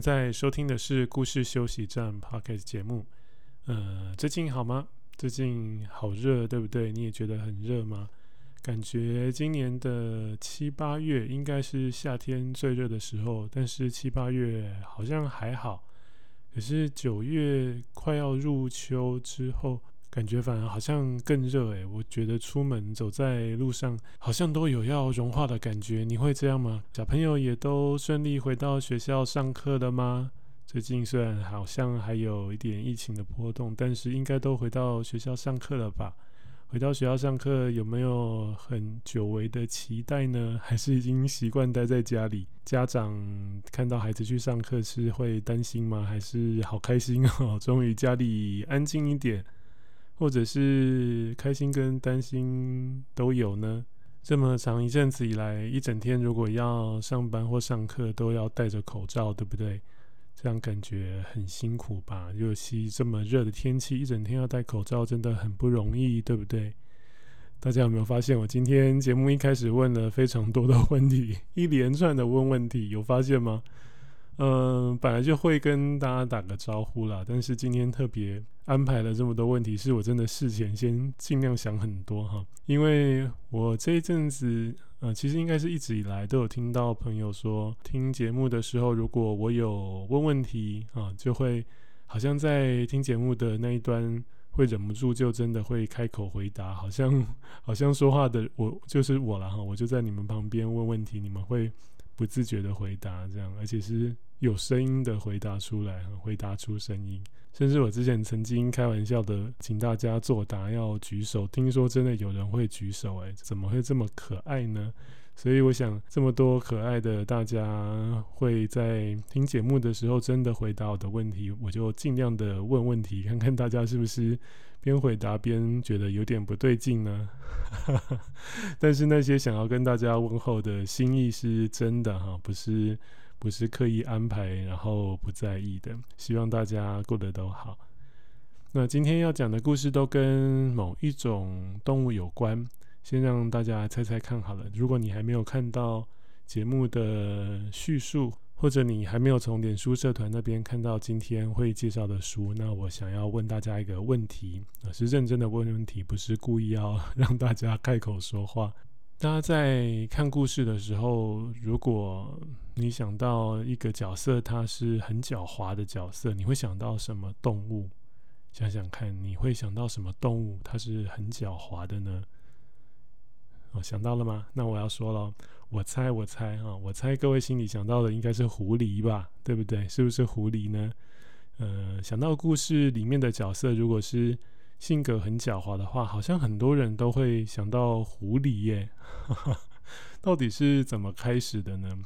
在收听的是故事休息站 Podcast 节目。呃，最近好吗？最近好热，对不对？你也觉得很热吗？感觉今年的七八月应该是夏天最热的时候，但是七八月好像还好。可是九月快要入秋之后。感觉反而好像更热诶，我觉得出门走在路上好像都有要融化的感觉。你会这样吗？小朋友也都顺利回到学校上课了吗？最近虽然好像还有一点疫情的波动，但是应该都回到学校上课了吧？回到学校上课有没有很久违的期待呢？还是已经习惯待在家里？家长看到孩子去上课是会担心吗？还是好开心哦？终于家里安静一点。或者是开心跟担心都有呢？这么长一阵子以来，一整天如果要上班或上课，都要戴着口罩，对不对？这样感觉很辛苦吧？尤其这么热的天气，一整天要戴口罩，真的很不容易，对不对？大家有没有发现，我今天节目一开始问了非常多的问题，一连串的问问题，有发现吗？嗯，本来就会跟大家打个招呼啦，但是今天特别安排了这么多问题，是我真的事前先尽量想很多哈，因为我这一阵子，呃，其实应该是一直以来都有听到朋友说，听节目的时候，如果我有问问题啊，就会好像在听节目的那一端会忍不住就真的会开口回答，好像好像说话的我就是我了哈，我就在你们旁边问问题，你们会不自觉的回答这样，而且是。有声音的回答出来，回答出声音，甚至我之前曾经开玩笑的请大家作答要举手，听说真的有人会举手，诶，怎么会这么可爱呢？所以我想，这么多可爱的大家会在听节目的时候真的回答我的问题，我就尽量的问问题，看看大家是不是边回答边觉得有点不对劲呢？但是那些想要跟大家问候的心意是真的哈，不是。不是刻意安排，然后不在意的。希望大家过得都好。那今天要讲的故事都跟某一种动物有关，先让大家猜猜看好了。如果你还没有看到节目的叙述，或者你还没有从脸书社团那边看到今天会介绍的书，那我想要问大家一个问题，是认真的问问题，不是故意要让大家开口说话。大家在看故事的时候，如果你想到一个角色，他是很狡猾的角色，你会想到什么动物？想想看，你会想到什么动物？它是很狡猾的呢？哦，想到了吗？那我要说了，我猜，我猜啊，我猜各位心里想到的应该是狐狸吧？对不对？是不是狐狸呢？呃，想到故事里面的角色，如果是。性格很狡猾的话，好像很多人都会想到狐狸耶。到底是怎么开始的呢？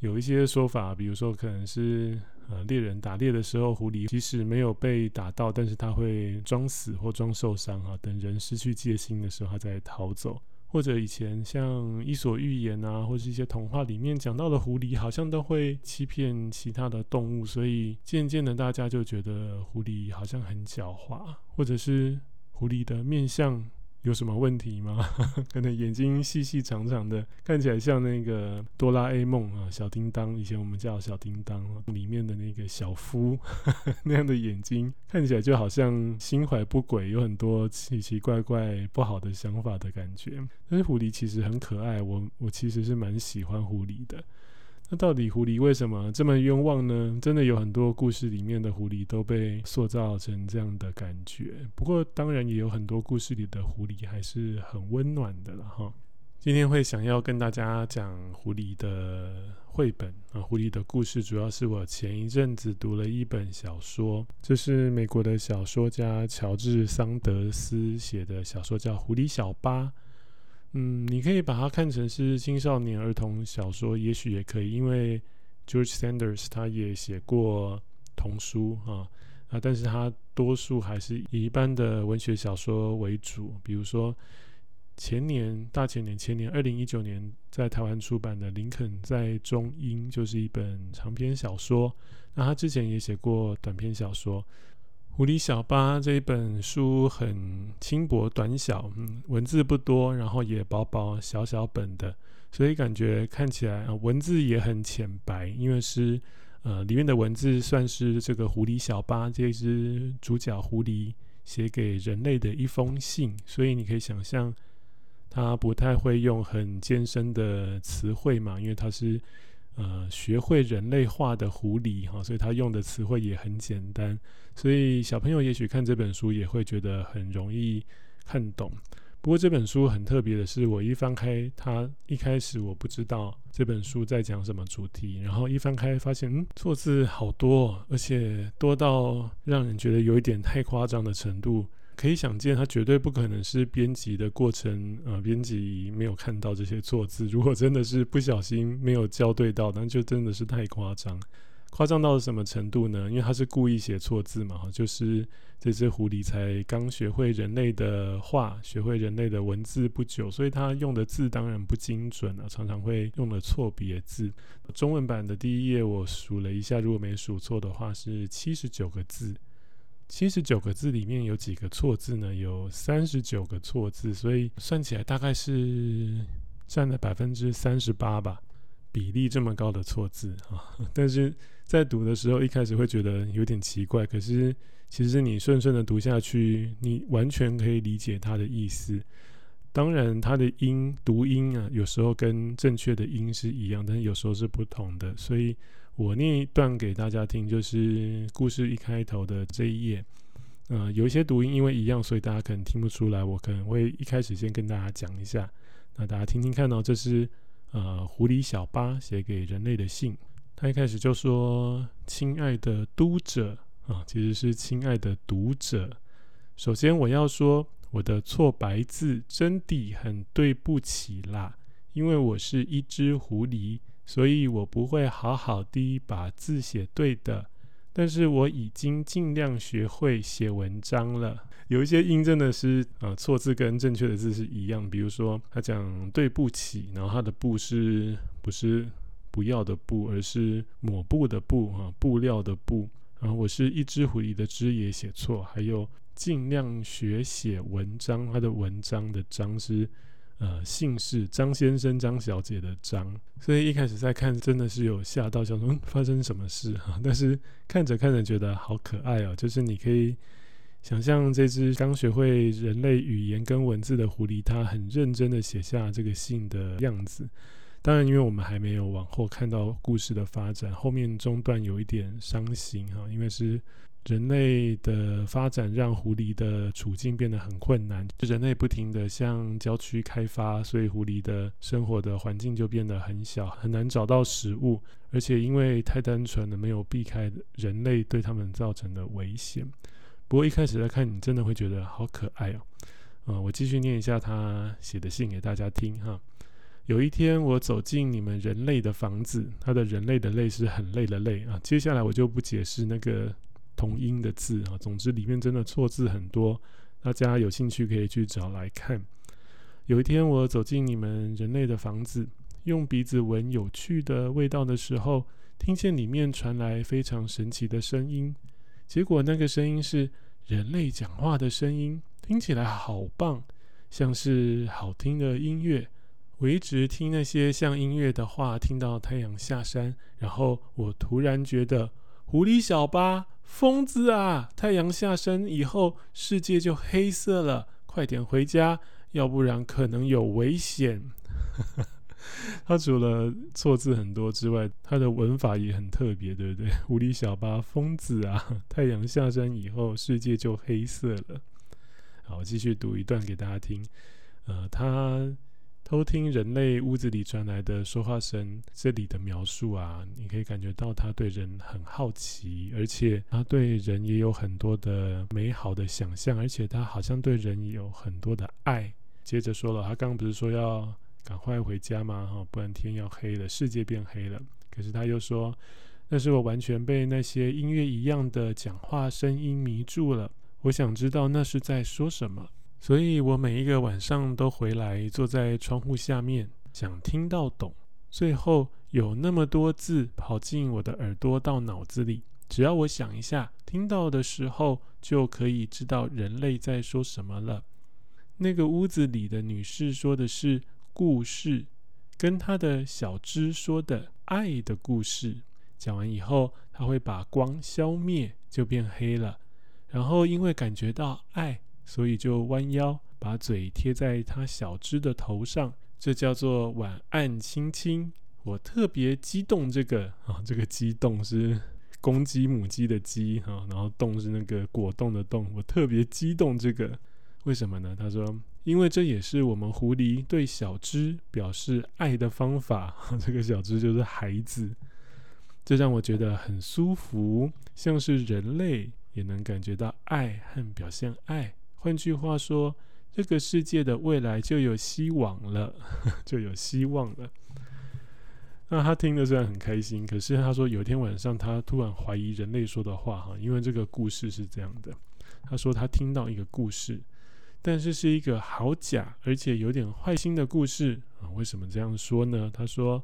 有一些说法，比如说可能是呃猎人打猎的时候，狐狸即使没有被打到，但是它会装死或装受伤啊，等人失去戒心的时候，它再逃走。或者以前像《伊索寓言》啊，或是一些童话里面讲到的狐狸，好像都会欺骗其他的动物，所以渐渐的大家就觉得狐狸好像很狡猾，或者是狐狸的面相。有什么问题吗？可能眼睛细细长长的，看起来像那个哆啦 A 梦啊，小叮当。以前我们叫小叮当里面的那个小夫 那样的眼睛，看起来就好像心怀不轨，有很多奇奇怪怪不好的想法的感觉。但是狐狸其实很可爱，我我其实是蛮喜欢狐狸的。那到底狐狸为什么这么冤枉呢？真的有很多故事里面的狐狸都被塑造成这样的感觉。不过当然也有很多故事里的狐狸还是很温暖的了哈。今天会想要跟大家讲狐狸的绘本啊，狐狸的故事主要是我前一阵子读了一本小说，这是美国的小说家乔治桑德斯写的小说，叫《狐狸小巴》。嗯，你可以把它看成是青少年儿童小说，也许也可以，因为 George Sanders，他也写过童书啊啊，但是他多数还是以一般的文学小说为主，比如说前年、大前年、前年二零一九年在台湾出版的《林肯在中英》就是一本长篇小说。那他之前也写过短篇小说，《狐狸小巴》这一本书很轻薄短小，嗯，文字不多，然后也薄薄小小本的。所以感觉看起来啊，文字也很浅白，因为是呃里面的文字算是这个狐狸小巴这只主角狐狸写给人类的一封信，所以你可以想象，他不太会用很艰深的词汇嘛，因为他是呃学会人类化的狐狸哈，所以他用的词汇也很简单，所以小朋友也许看这本书也会觉得很容易看懂。不过这本书很特别的是，我一翻开它，一开始我不知道这本书在讲什么主题，然后一翻开发现，嗯，错字好多，而且多到让人觉得有一点太夸张的程度。可以想见，它绝对不可能是编辑的过程，呃，编辑没有看到这些错字。如果真的是不小心没有校对到，那就真的是太夸张。夸张到了什么程度呢？因为他是故意写错字嘛，就是这只狐狸才刚学会人类的话，学会人类的文字不久，所以他用的字当然不精准了，常常会用了错别字。中文版的第一页我数了一下，如果没数错的话是七十九个字。七十九个字里面有几个错字呢？有三十九个错字，所以算起来大概是占了百分之三十八吧。比例这么高的错字啊，但是在读的时候一开始会觉得有点奇怪，可是其实你顺顺的读下去，你完全可以理解它的意思。当然，它的音读音啊，有时候跟正确的音是一样，但是有时候是不同的。所以我念一段给大家听，就是故事一开头的这一页。呃，有一些读音因为一样，所以大家可能听不出来。我可能会一开始先跟大家讲一下，那大家听听看哦，这是。呃，狐狸小巴写给人类的信，他一开始就说：“亲爱的读者啊，其实是亲爱的读者。首先我要说，我的错白字真的很对不起啦，因为我是一只狐狸，所以我不会好好的把字写对的。但是我已经尽量学会写文章了。”有一些音真的是呃错字跟正确的字是一样，比如说他讲对不起，然后他的布是不是不要的布，而是抹布的布啊，布料的布。然后我是一只狐狸的只也写错，还有尽量学写文章，他的文章的章是呃姓氏张先生张小姐的张，所以一开始在看真的是有吓到，想说、嗯、发生什么事哈，但是看着看着觉得好可爱哦，就是你可以。想象这只刚学会人类语言跟文字的狐狸，它很认真的写下这个信的样子。当然，因为我们还没有往后看到故事的发展，后面中段有一点伤心哈，因为是人类的发展让狐狸的处境变得很困难，人类不停的向郊区开发，所以狐狸的生活的环境就变得很小，很难找到食物，而且因为太单纯了，没有避开人类对他们造成的危险。不过一开始在看，你真的会觉得好可爱哦。嗯，我继续念一下他写的信给大家听哈。有一天，我走进你们人类的房子，他的人类的累是很累的累啊。接下来我就不解释那个同音的字啊。总之里面真的错字很多，大家有兴趣可以去找来看。有一天，我走进你们人类的房子，用鼻子闻有趣的味道的时候，听见里面传来非常神奇的声音。结果那个声音是人类讲话的声音，听起来好棒，像是好听的音乐。我一直听那些像音乐的话，听到太阳下山，然后我突然觉得，狐狸小巴，疯子啊！太阳下山以后，世界就黑色了，快点回家，要不然可能有危险。他除了错字很多之外，他的文法也很特别，对不对？狐狸小巴，疯子啊！太阳下山以后，世界就黑色了。好，我继续读一段给大家听。呃，他偷听人类屋子里传来的说话声，这里的描述啊，你可以感觉到他对人很好奇，而且他对人也有很多的美好的想象，而且他好像对人也有很多的爱。接着说了，他刚刚不是说要。赶快回家吗，哈，不然天要黑了，世界变黑了。可是他又说，那是我完全被那些音乐一样的讲话声音迷住了。我想知道那是在说什么，所以我每一个晚上都回来坐在窗户下面，想听到懂。最后有那么多字跑进我的耳朵到脑子里，只要我想一下，听到的时候就可以知道人类在说什么了。那个屋子里的女士说的是故事，跟她的小枝说的爱的故事。讲完以后，她会把光消灭，就变黑了。然后因为感觉到爱，所以就弯腰把嘴贴在她小只的头上。这叫做晚安，亲亲。我特别激动，这个啊，这个激动是公鸡母鸡的鸡哈，然后动是那个果冻的冻。我特别激动，这个为什么呢？他说，因为这也是我们狐狸对小只表示爱的方法。这个小只就是孩子，这让我觉得很舒服，像是人类也能感觉到爱和表现爱。换句话说。这个世界的未来就有希望了，就有希望了。那他听得虽然很开心，可是他说有一天晚上他突然怀疑人类说的话哈，因为这个故事是这样的。他说他听到一个故事，但是是一个好假而且有点坏心的故事啊。为什么这样说呢？他说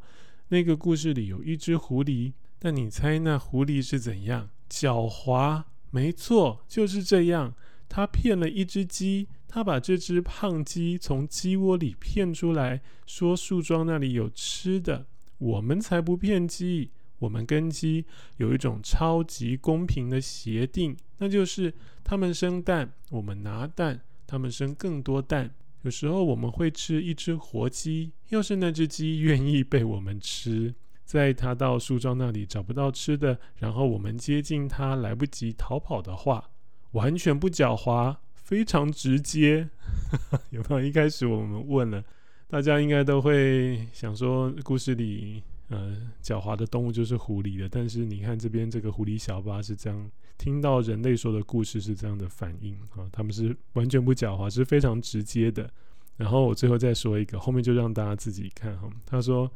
那个故事里有一只狐狸，但你猜那狐狸是怎样？狡猾，没错，就是这样。他骗了一只鸡。他把这只胖鸡从鸡窝里骗出来，说树桩那里有吃的。我们才不骗鸡，我们跟鸡有一种超级公平的协定，那就是他们生蛋，我们拿蛋；他们生更多蛋，有时候我们会吃一只活鸡。要是那只鸡愿意被我们吃，在它到树桩那里找不到吃的，然后我们接近它来不及逃跑的话，完全不狡猾。非常直接，有没有？一开始我们问了，大家应该都会想说，故事里呃狡猾的动物就是狐狸的。但是你看这边这个狐狸小巴是这样，听到人类说的故事是这样的反应啊，他们是完全不狡猾，是非常直接的。然后我最后再说一个，后面就让大家自己看哈。他说。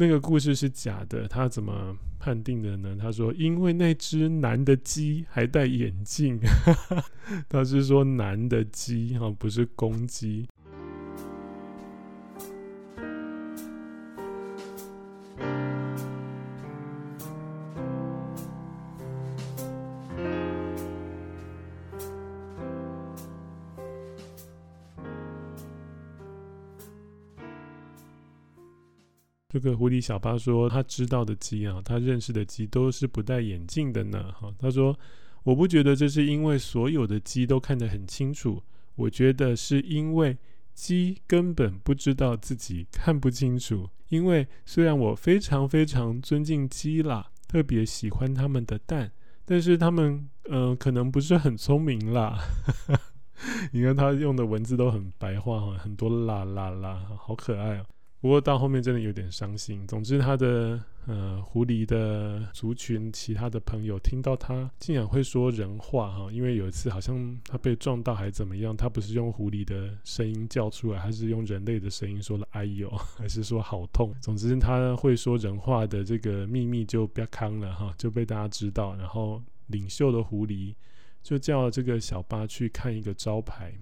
那个故事是假的，他怎么判定的呢？他说，因为那只男的鸡还戴眼镜，他是说男的鸡哈，不是公鸡。这个狐狸小巴说，他知道的鸡啊，他认识的鸡都是不戴眼镜的呢。哈，他说，我不觉得这是因为所有的鸡都看得很清楚，我觉得是因为鸡根本不知道自己看不清楚。因为虽然我非常非常尊敬鸡啦，特别喜欢他们的蛋，但是他们嗯、可能不是很聪明啦。你看他用的文字都很白话哈，很多啦啦啦，好可爱哦。不过到后面真的有点伤心。总之，他的呃狐狸的族群，其他的朋友听到他竟然会说人话哈，因为有一次好像他被撞到还怎么样，他不是用狐狸的声音叫出来，还是用人类的声音说了“哎呦”，还是说好痛。总之，他会说人话的这个秘密就不要康了哈，就被大家知道。然后领袖的狐狸就叫这个小巴去看一个招牌。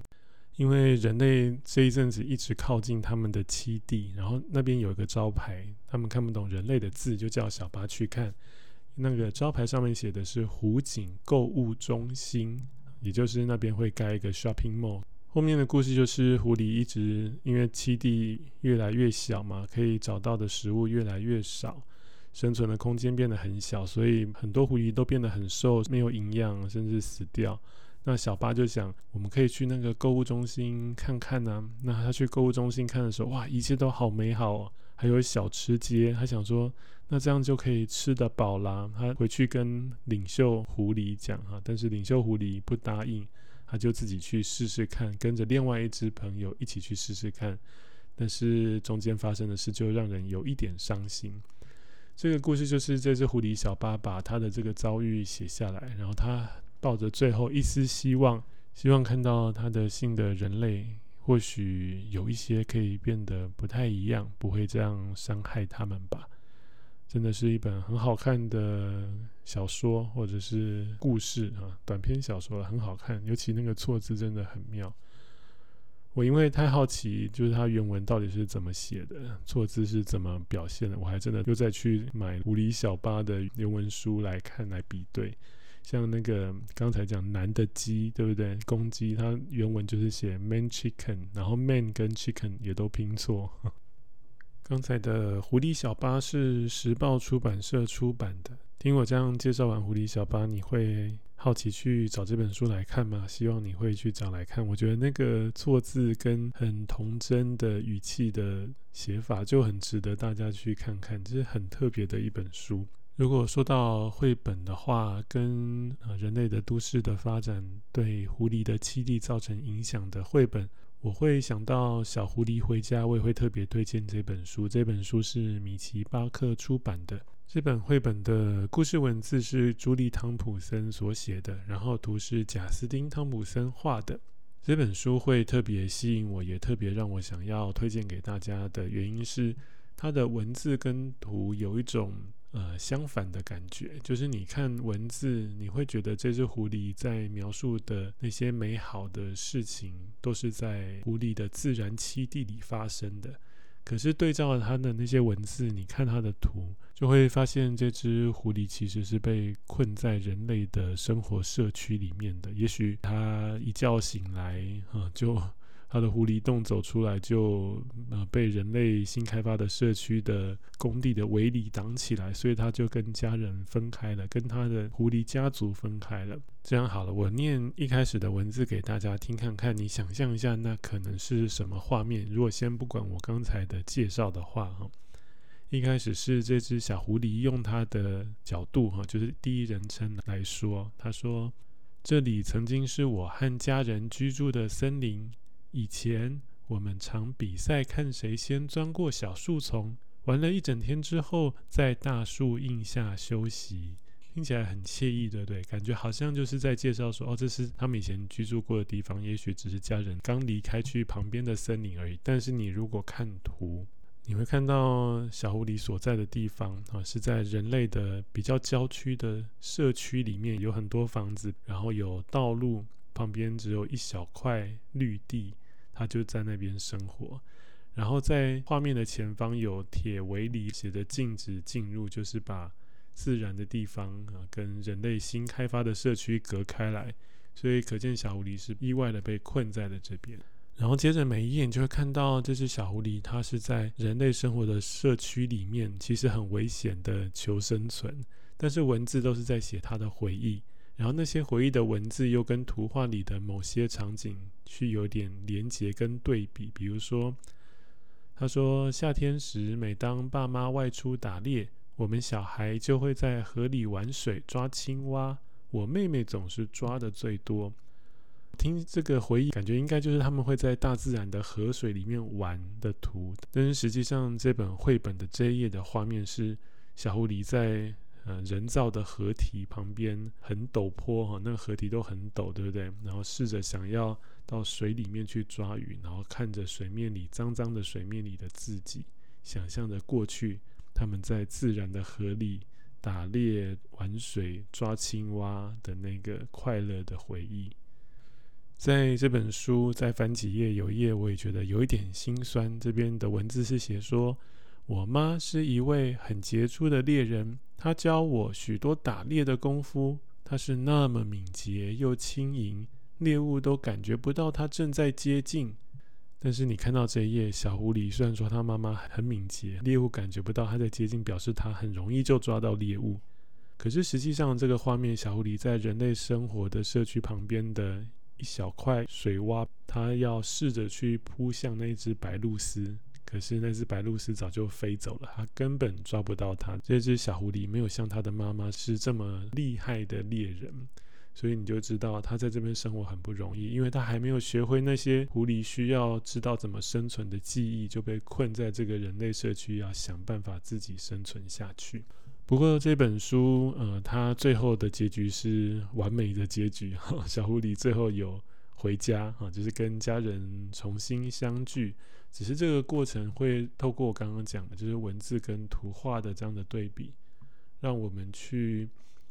因为人类这一阵子一直靠近他们的栖地，然后那边有一个招牌，他们看不懂人类的字，就叫小巴去看。那个招牌上面写的是湖景购物中心，也就是那边会盖一个 shopping mall。后面的故事就是狐狸一直因为栖地越来越小嘛，可以找到的食物越来越少，生存的空间变得很小，所以很多狐狸都变得很瘦，没有营养，甚至死掉。那小巴就想，我们可以去那个购物中心看看呢、那他去购物中心看的时候，哇，一切都好美好哦，还有小吃街。他想说，那这样就可以吃得饱啦。他回去跟领袖狐狸讲哈，但是领袖狐狸不答应，他就自己去试试看，跟着另外一只朋友一起去试试看。但是中间发生的事就让人有一点伤心。这个故事就是这只狐狸小巴把他的这个遭遇写下来，然后他。抱着最后一丝希望，希望看到他的新的人类或许有一些可以变得不太一样，不会这样伤害他们吧。真的是一本很好看的小说，或者是故事啊，短篇小说很好看，尤其那个错字真的很妙。我因为太好奇，就是它原文到底是怎么写的，错字是怎么表现的，我还真的又再去买狐狸小巴的原文书来看来比对。像那个刚才讲男的鸡，对不对？公鸡，它原文就是写 man chicken，然后 man 跟 chicken 也都拼错。刚才的狐狸小巴是时报出版社出版的。听我这样介绍完狐狸小巴，你会好奇去找这本书来看吗？希望你会去找来看。我觉得那个错字跟很童真的语气的写法就很值得大家去看看，这是很特别的一本书。如果说到绘本的话，跟呃人类的都市的发展对狐狸的栖地造成影响的绘本，我会想到《小狐狸回家》，我也会特别推荐这本书。这本书是米奇巴克出版的。这本绘本的故事文字是朱莉汤普森所写的，然后图是贾斯汀汤普森画的。这本书会特别吸引我，也特别让我想要推荐给大家的原因是，它的文字跟图有一种。呃，相反的感觉，就是你看文字，你会觉得这只狐狸在描述的那些美好的事情，都是在狐狸的自然栖地里发生的。可是对照它的那些文字，你看它的图，就会发现这只狐狸其实是被困在人类的生活社区里面的。也许它一觉醒来，啊，就。他的狐狸洞走出来就呃被人类新开发的社区的工地的围篱挡起来，所以他就跟家人分开了，跟他的狐狸家族分开了。这样好了，我念一开始的文字给大家听看看，你想象一下，那可能是什么画面？如果先不管我刚才的介绍的话，哈，一开始是这只小狐狸用它的角度，哈，就是第一人称来说，他说：“这里曾经是我和家人居住的森林。”以前我们常比赛，看谁先钻过小树丛。玩了一整天之后，在大树荫下休息，听起来很惬意，对不对？感觉好像就是在介绍说，哦，这是他们以前居住过的地方。也许只是家人刚离开去旁边的森林而已。但是你如果看图，你会看到小狐狸所在的地方啊，是在人类的比较郊区的社区里面，有很多房子，然后有道路。旁边只有一小块绿地，他就在那边生活。然后在画面的前方有铁围篱，写着禁止进入，就是把自然的地方啊跟人类新开发的社区隔开来。所以可见小狐狸是意外的被困在了这边。然后接着每一眼就会看到这只小狐狸，它是在人类生活的社区里面，其实很危险的求生存。但是文字都是在写它的回忆。然后那些回忆的文字又跟图画里的某些场景去有点连结跟对比，比如说，他说夏天时，每当爸妈外出打猎，我们小孩就会在河里玩水抓青蛙，我妹妹总是抓的最多。听这个回忆，感觉应该就是他们会在大自然的河水里面玩的图，但是实际上这本绘本的这一页的画面是小狐狸在。呃，人造的河堤旁边很陡坡哈，那个河堤都很陡，对不对？然后试着想要到水里面去抓鱼，然后看着水面里脏脏的水面里的自己，想象着过去他们在自然的河里打猎、玩水、抓青蛙的那个快乐的回忆。在这本书再翻几页，有一页我也觉得有一点心酸。这边的文字是写说，我妈是一位很杰出的猎人。她教我许多打猎的功夫，她是那么敏捷又轻盈，猎物都感觉不到她正在接近。但是你看到这一页，小狐狸虽然说他妈妈很敏捷，猎物感觉不到他在接近，表示他很容易就抓到猎物。可是实际上，这个画面，小狐狸在人类生活的社区旁边的一小块水洼，他要试着去扑向那只白鹭鸶。可是那只白鹭鸶早就飞走了，它根本抓不到它。这只小狐狸没有像它的妈妈是这么厉害的猎人，所以你就知道它在这边生活很不容易，因为它还没有学会那些狐狸需要知道怎么生存的记忆，就被困在这个人类社区，要想办法自己生存下去。不过这本书，呃，它最后的结局是完美的结局，小狐狸最后有回家啊，就是跟家人重新相聚。只是这个过程会透过我刚刚讲的，就是文字跟图画的这样的对比，让我们去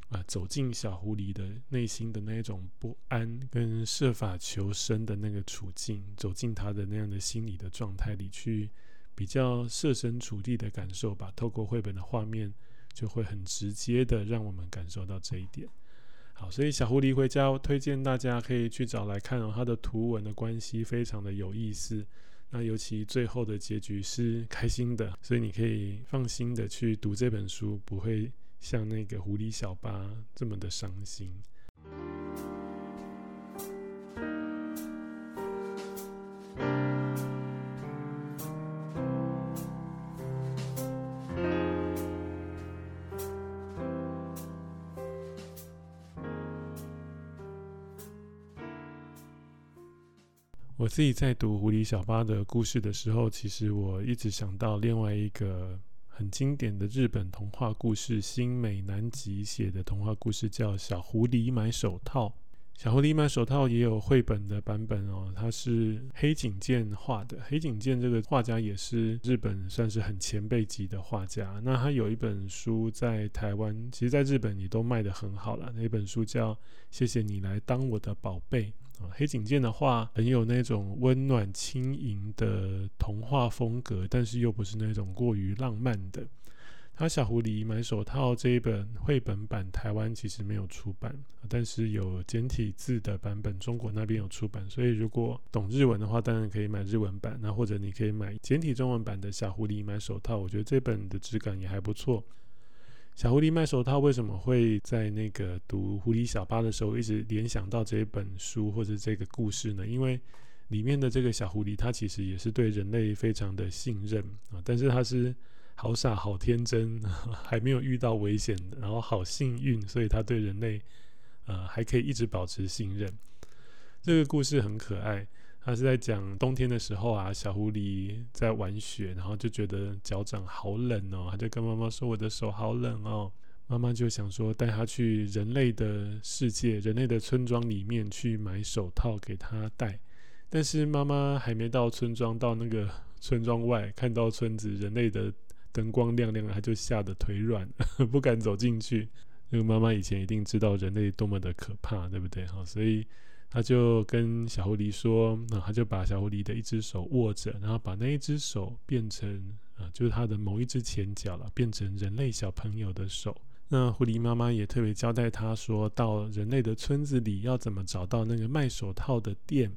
啊走进小狐狸的内心的那种不安跟设法求生的那个处境，走进他的那样的心理的状态里去，比较设身处地的感受吧。透过绘本的画面，就会很直接的让我们感受到这一点。好，所以小狐狸回家，推荐大家可以去找来看哦，它的图文的关系非常的有意思。那尤其最后的结局是开心的，所以你可以放心的去读这本书，不会像那个狐狸小巴这么的伤心。自己在读狐狸小巴的故事的时候，其实我一直想到另外一个很经典的日本童话故事，新美南吉写的童话故事叫《小狐狸买手套》。小狐狸买手套也有绘本的版本哦，它是黑井健画的。黑井健这个画家也是日本算是很前辈级的画家。那他有一本书在台湾，其实在日本也都卖得很好了。那本书叫《谢谢你来当我的宝贝》。黑井健的画很有那种温暖轻盈的童话风格，但是又不是那种过于浪漫的。他《小狐狸买手套》这一本绘本版，台湾其实没有出版，但是有简体字的版本，中国那边有出版。所以如果懂日文的话，当然可以买日文版，那或者你可以买简体中文版的《小狐狸买手套》，我觉得这本的质感也还不错。小狐狸卖手套为什么会在那个读狐狸小八的时候一直联想到这本书或者这个故事呢？因为里面的这个小狐狸，它其实也是对人类非常的信任啊，但是它是好傻好天真，还没有遇到危险，然后好幸运，所以它对人类呃还可以一直保持信任。这个故事很可爱。他是在讲冬天的时候啊，小狐狸在玩雪，然后就觉得脚掌好冷哦，他就跟妈妈说：“我的手好冷哦。”妈妈就想说带他去人类的世界、人类的村庄里面去买手套给他戴。但是妈妈还没到村庄，到那个村庄外看到村子人类的灯光亮亮，他就吓得腿软，不敢走进去。因为妈妈以前一定知道人类多么的可怕，对不对？好，所以。他就跟小狐狸说，那他就把小狐狸的一只手握着，然后把那一只手变成啊，就是他的某一只前脚了，变成人类小朋友的手。那狐狸妈妈也特别交代他说，到人类的村子里要怎么找到那个卖手套的店。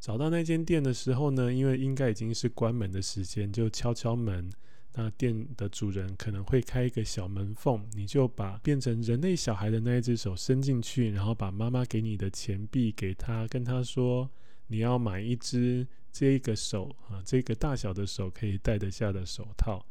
找到那间店的时候呢，因为应该已经是关门的时间，就敲敲门。那店的主人可能会开一个小门缝，你就把变成人类小孩的那一只手伸进去，然后把妈妈给你的钱币给他，跟他说你要买一只这个手啊，这个大小的手可以戴得下的手套。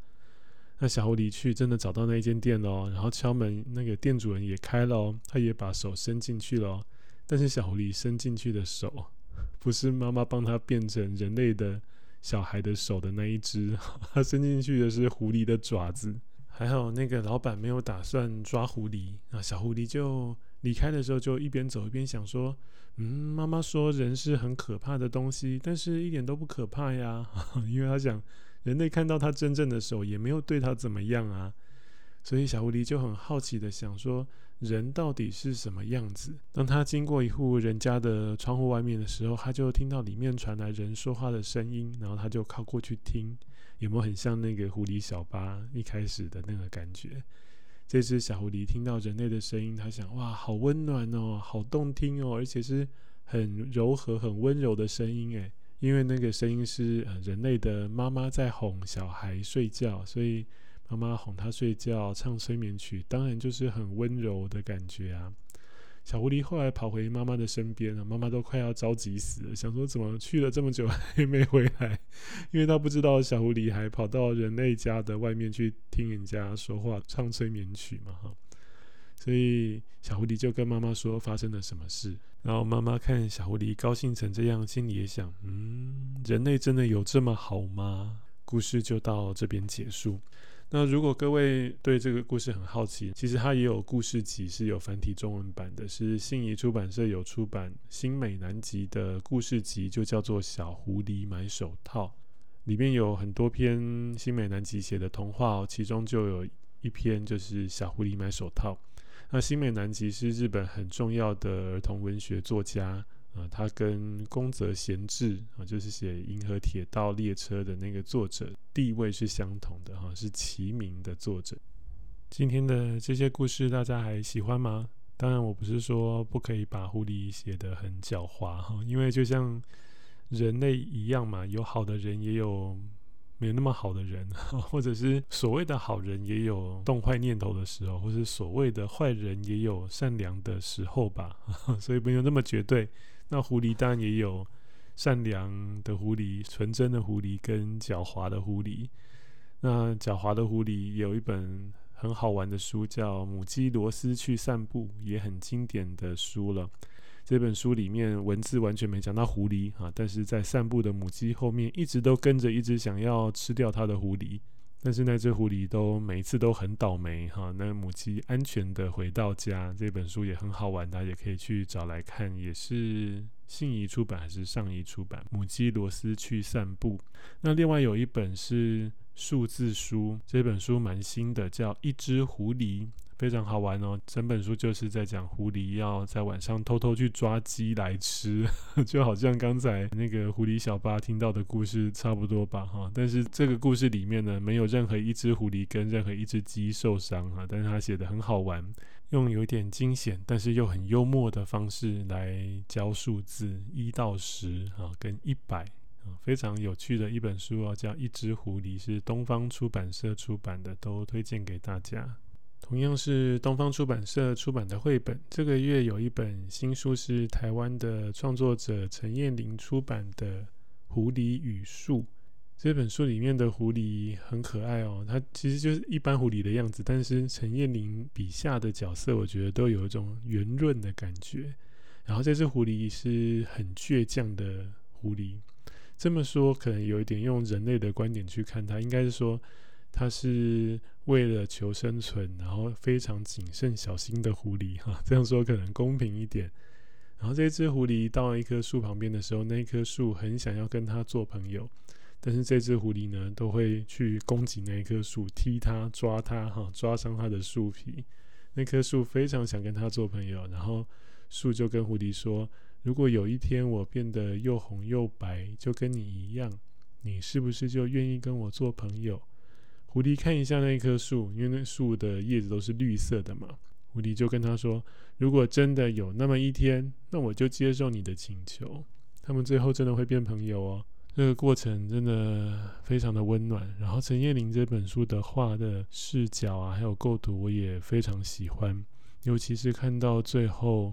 那小狐狸去真的找到那一间店喽，然后敲门，那个店主人也开了，他也把手伸进去了，但是小狐狸伸进去的手 不是妈妈帮他变成人类的。小孩的手的那一只，他 伸进去的是狐狸的爪子。还好那个老板没有打算抓狐狸，那小狐狸就离开的时候就一边走一边想说：“嗯，妈妈说人是很可怕的东西，但是一点都不可怕呀。”因为他想人类看到他真正的手也没有对他怎么样啊，所以小狐狸就很好奇的想说。人到底是什么样子？当他经过一户人家的窗户外面的时候，他就听到里面传来人说话的声音，然后他就靠过去听，有没有很像那个狐狸小巴一开始的那个感觉？这只小狐狸听到人类的声音，他想：哇，好温暖哦，好动听哦，而且是很柔和、很温柔的声音诶，因为那个声音是人类的妈妈在哄小孩睡觉，所以。妈妈哄他睡觉，唱催眠曲，当然就是很温柔的感觉啊。小狐狸后来跑回妈妈的身边了，妈妈都快要着急死了，想说怎么去了这么久还没回来，因为他不知道小狐狸还跑到人类家的外面去听人家说话，唱催眠曲嘛哈。所以小狐狸就跟妈妈说发生了什么事，然后妈妈看小狐狸高兴成这样，心里也想，嗯，人类真的有这么好吗？故事就到这边结束。那如果各位对这个故事很好奇，其实它也有故事集，是有繁体中文版的，是信谊出版社有出版新美南集的故事集，就叫做《小狐狸买手套》，里面有很多篇新美南集写的童话哦，其中就有一篇就是《小狐狸买手套》。那新美南吉是日本很重要的儿童文学作家啊，他跟宫泽贤治啊，就是写《银河铁道列车》的那个作者地位是相同的哈，是齐名的作者。今天的这些故事大家还喜欢吗？当然，我不是说不可以把狐狸写得很狡猾哈，因为就像人类一样嘛，有好的人，也有。没那么好的人，或者是所谓的好人，也有动坏念头的时候，或是所谓的坏人，也有善良的时候吧。所以没有那么绝对。那狐狸当然也有善良的狐狸、纯真的狐狸跟狡猾的狐狸。那狡猾的狐狸有一本很好玩的书，叫《母鸡罗斯去散步》，也很经典的书了。这本书里面文字完全没讲到狐狸啊，但是在散步的母鸡后面一直都跟着一只想要吃掉它的狐狸，但是那只狐狸都每一次都很倒霉哈。那母鸡安全的回到家，这本书也很好玩，大家也可以去找来看，也是信谊出版还是上谊出版？母鸡罗斯去散步。那另外有一本是数字书，这本书蛮新的，叫《一只狐狸》。非常好玩哦！整本书就是在讲狐狸要在晚上偷偷去抓鸡来吃，就好像刚才那个狐狸小巴听到的故事差不多吧？哈，但是这个故事里面呢，没有任何一只狐狸跟任何一只鸡受伤哈，但是他写的很好玩，用有点惊险，但是又很幽默的方式来教数字一到十啊，跟一百啊，非常有趣的一本书哦，叫《一只狐狸》，是东方出版社出版的，都推荐给大家。同样是东方出版社出版的绘本，这个月有一本新书是台湾的创作者陈彦霖出版的《狐狸与树》。这本书里面的狐狸很可爱哦，它其实就是一般狐狸的样子，但是陈彦霖笔下的角色，我觉得都有一种圆润的感觉。然后这只狐狸是很倔强的狐狸，这么说可能有一点用人类的观点去看它，应该是说。它是为了求生存，然后非常谨慎小心的狐狸哈，这样说可能公平一点。然后这只狐狸到一棵树旁边的时候，那棵树很想要跟它做朋友，但是这只狐狸呢，都会去攻击那棵树，踢它、抓它哈，抓伤它的树皮。那棵树非常想跟它做朋友，然后树就跟狐狸说：“如果有一天我变得又红又白，就跟你一样，你是不是就愿意跟我做朋友？”狐狸看一下那一棵树，因为那树的叶子都是绿色的嘛。狐狸就跟他说：“如果真的有那么一天，那我就接受你的请求。”他们最后真的会变朋友哦。这个过程真的非常的温暖。然后陈彦霖这本书的画的视角啊，还有构图，我也非常喜欢。尤其是看到最后，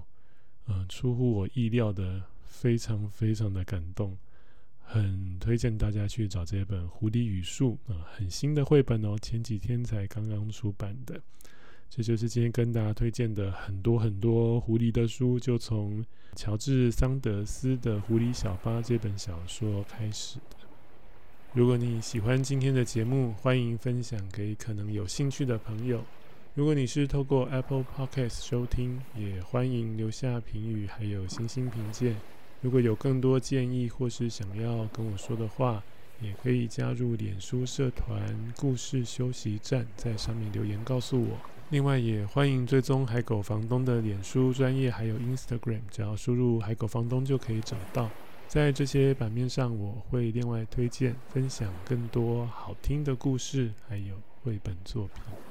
嗯、出乎我意料的，非常非常的感动。很推荐大家去找这本《狐狸与树》啊，很新的绘本哦，前几天才刚刚出版的。这就是今天跟大家推荐的很多很多狐狸的书，就从乔治·桑德斯的《狐狸小巴》这本小说开始的。如果你喜欢今天的节目，欢迎分享给可能有兴趣的朋友。如果你是透过 Apple Podcast 收听，也欢迎留下评语，还有星星评鉴。如果有更多建议或是想要跟我说的话，也可以加入脸书社团“故事休息站”，在上面留言告诉我。另外，也欢迎追踪海狗房东的脸书专业，还有 Instagram，只要输入“海狗房东”就可以找到。在这些版面上，我会另外推荐分享更多好听的故事，还有绘本作品。